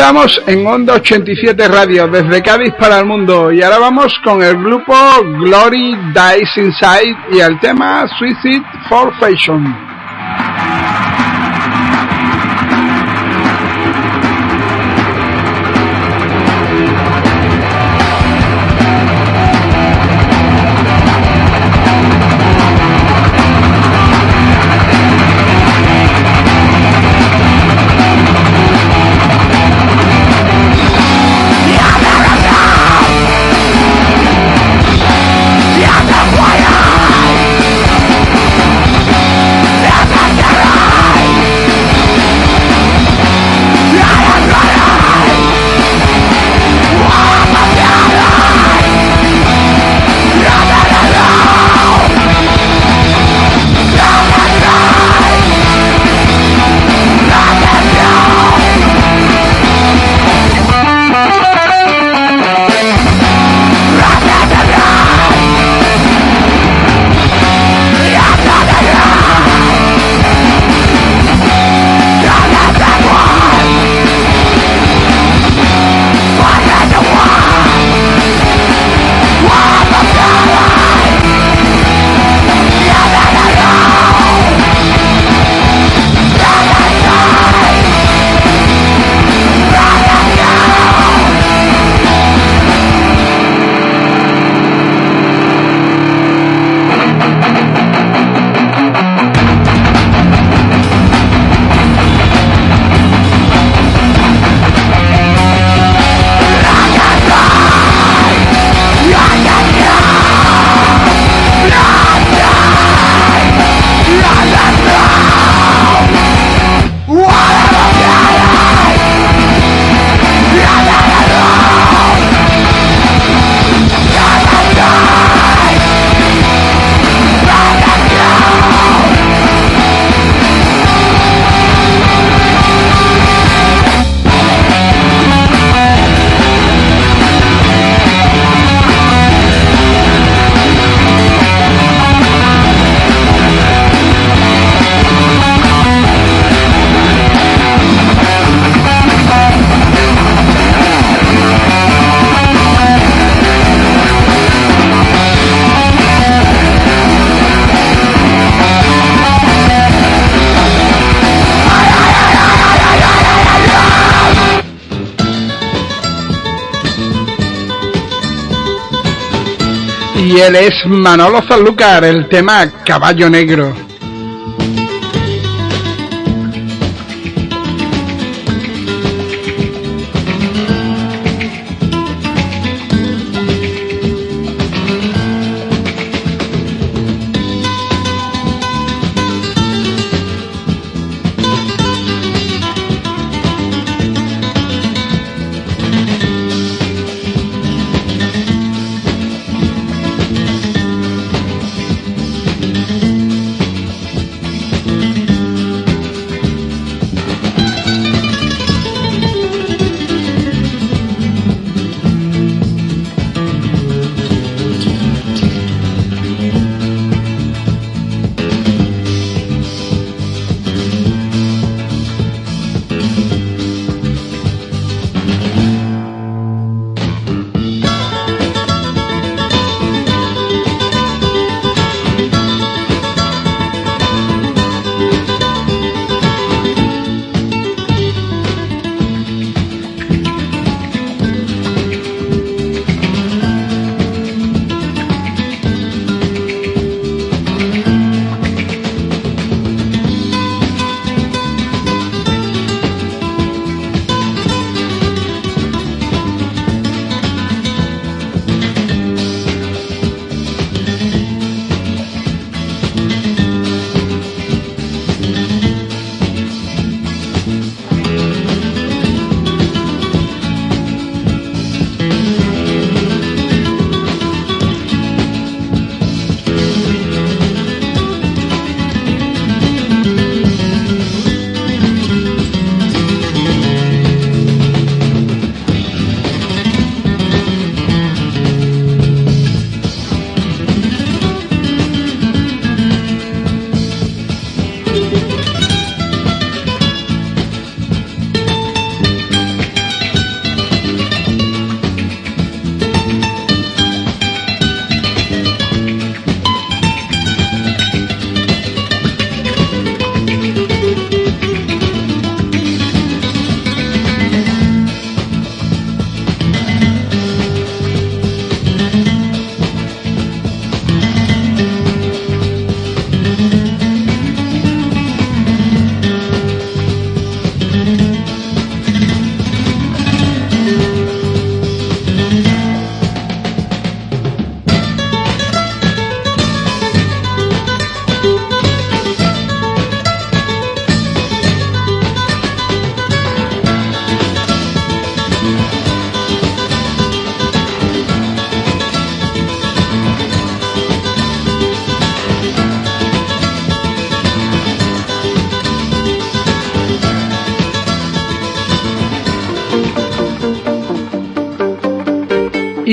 Estamos en Onda 87 Radio, desde Cádiz para el mundo. Y ahora vamos con el grupo Glory Dies Inside y el tema Suicide for Fashion. él es Manolo Sanlúcar, el tema Caballo Negro.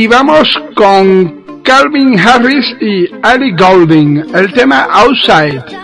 vamos con Calvin Harris y Ali Golding, el tema Outside.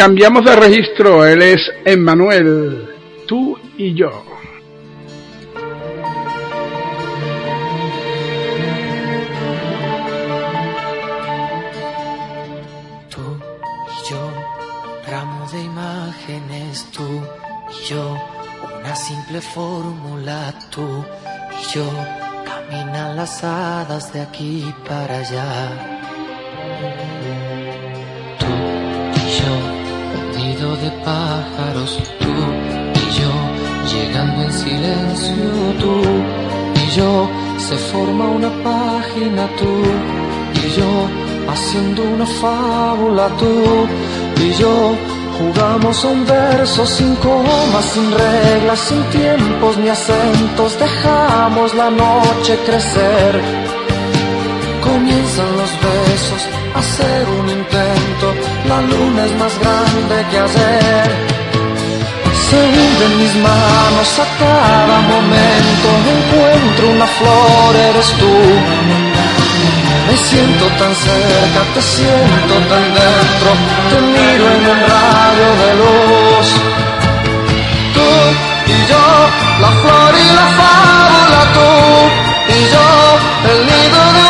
Cambiamos de registro, él es Emmanuel, tú y yo. Tú y yo, ramo de imágenes, tú y yo, una simple fórmula, tú y yo, caminan las hadas de aquí para allá. Página, tú y yo, haciendo una fábula, tú y yo. Jugamos a un verso sin comas, sin reglas, sin tiempos ni acentos. Dejamos la noche crecer. Comienzan los besos, hacer un intento. La luna es más grande que ayer. Se hunden mis manos a cada momento. Encuentro una flor, eres tú. Me siento tan cerca, te siento tan dentro. Te miro en un rayo de luz. Tú y yo, la flor y la fábula, tú y yo, el nido de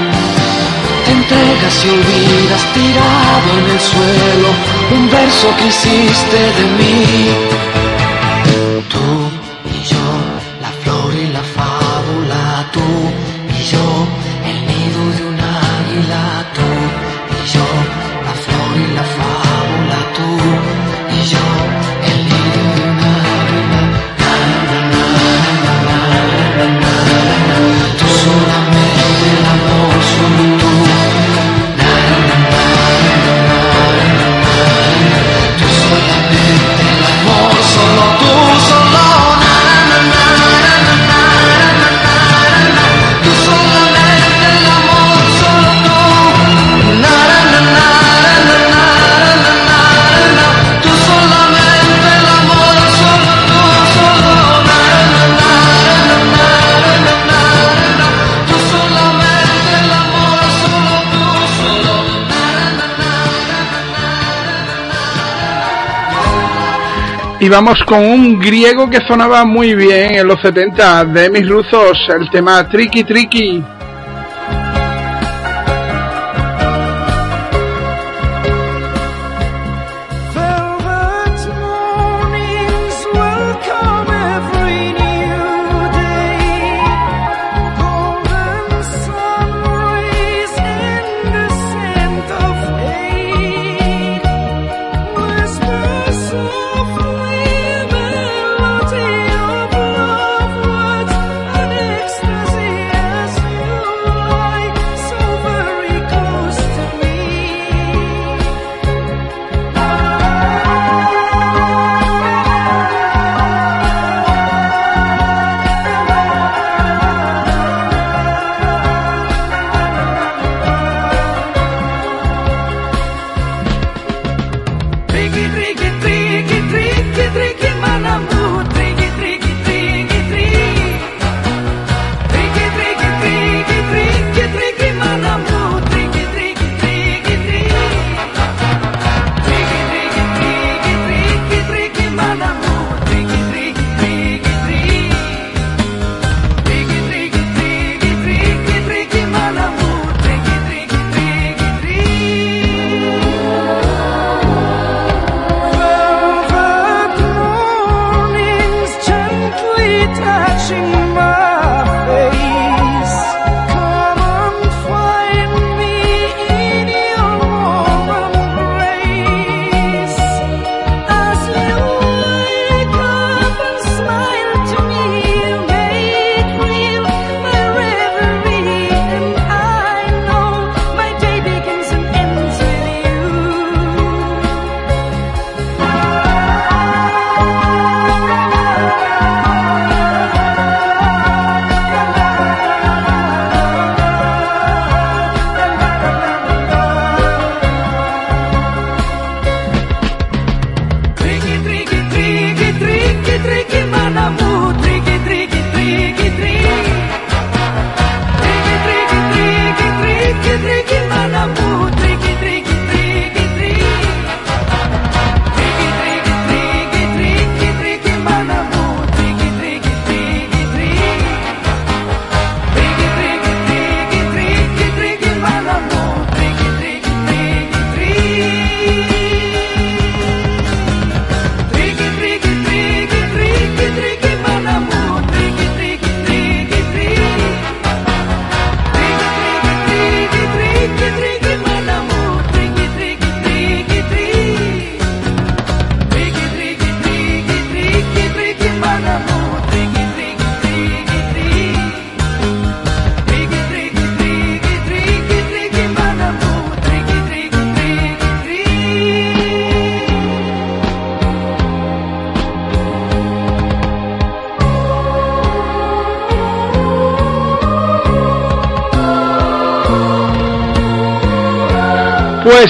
Entregas y olvidas tirado en el suelo un verso que hiciste de mí. Tú y yo, la flor y la fábula, tú y yo, vamos con un griego que sonaba muy bien en los 70 de mis rusos, el tema Tricky Tricky.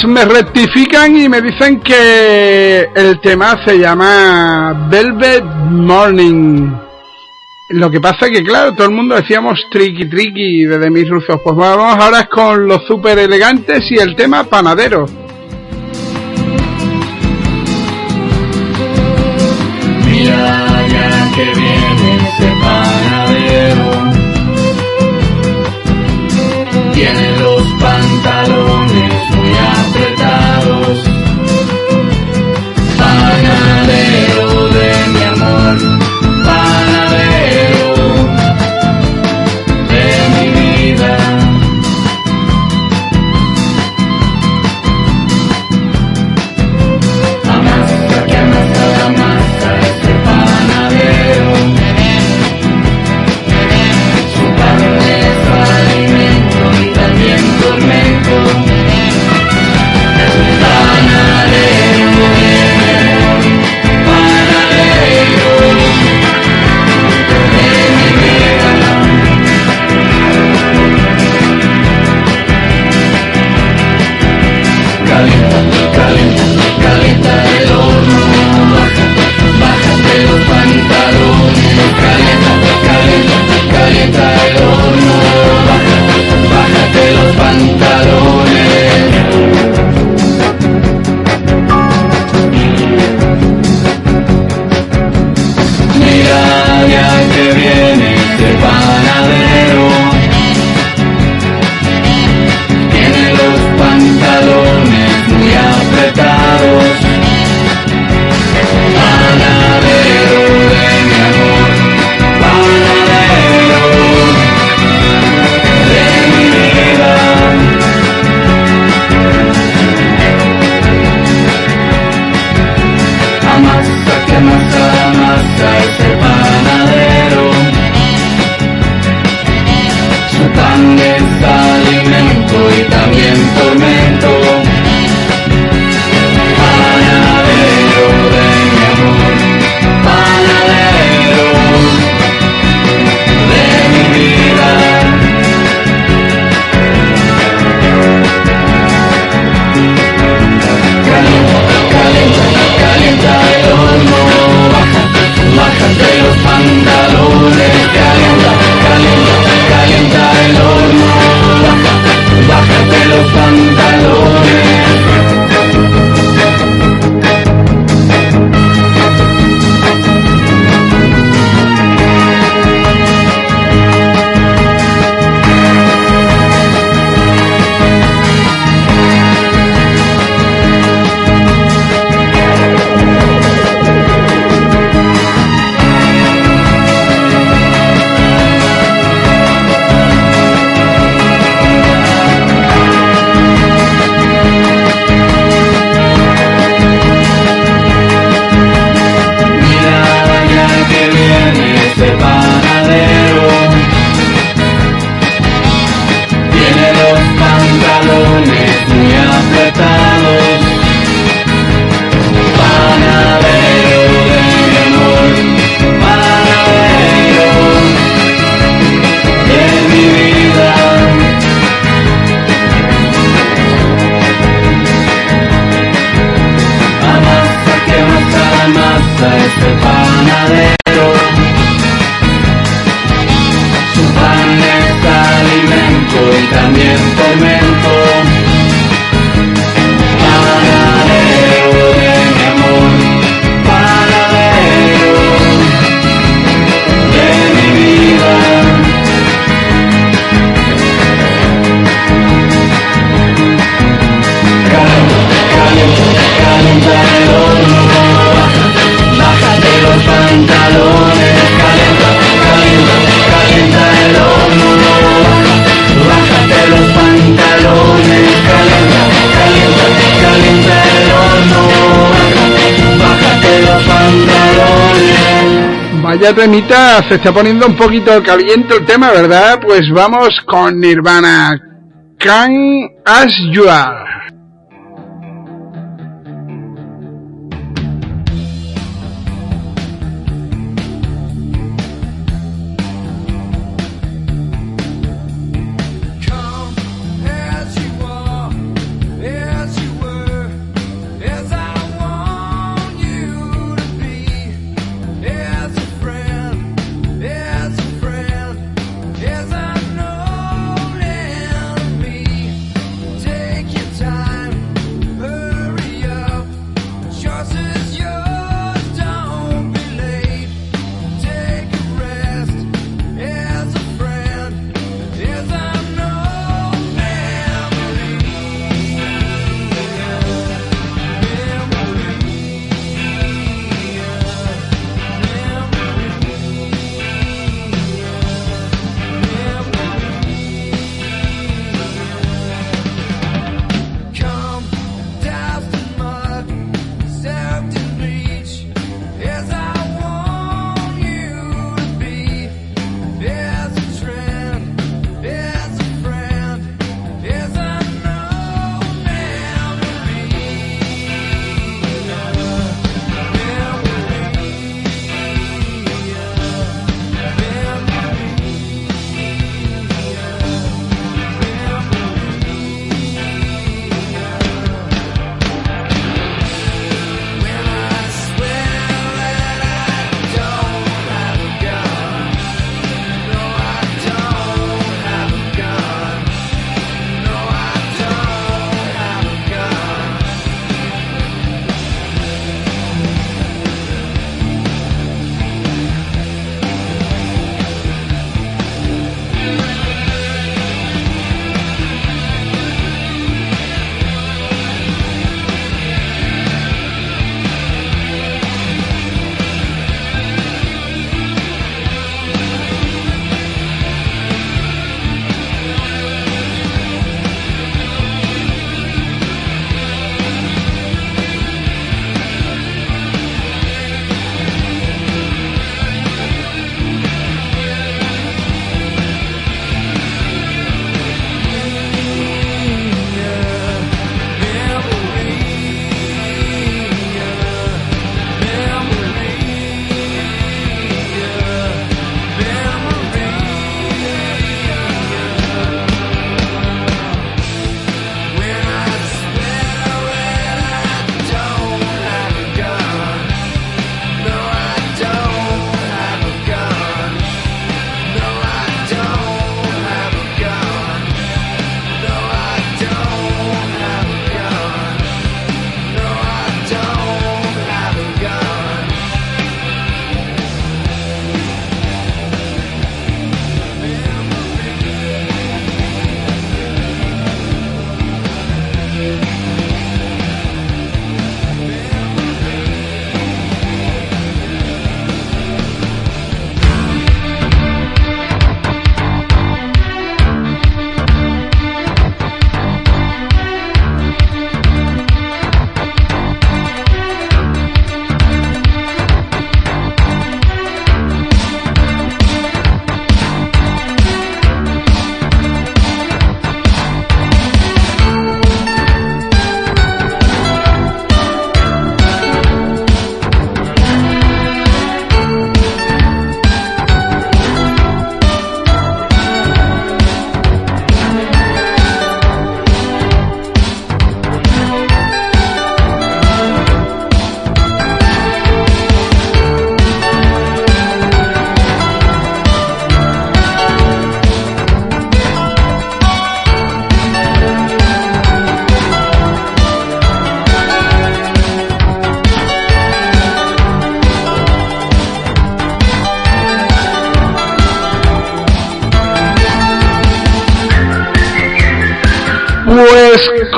Pues me rectifican y me dicen que el tema se llama Velvet Morning. Lo que pasa que, claro, todo el mundo decíamos triqui triqui desde mis rusos. Pues vamos ahora con los super elegantes y el tema panadero. ya temita, se está poniendo un poquito caliente el tema, ¿verdad? Pues vamos con Nirvana. Can as you are.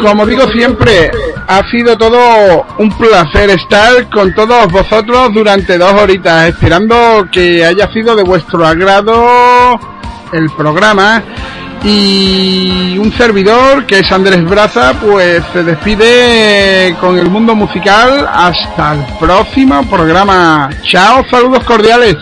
Como digo siempre, ha sido todo un placer estar con todos vosotros durante dos horitas, esperando que haya sido de vuestro agrado el programa. Y un servidor, que es Andrés Braza, pues se despide con el mundo musical hasta el próximo programa. Chao, saludos cordiales.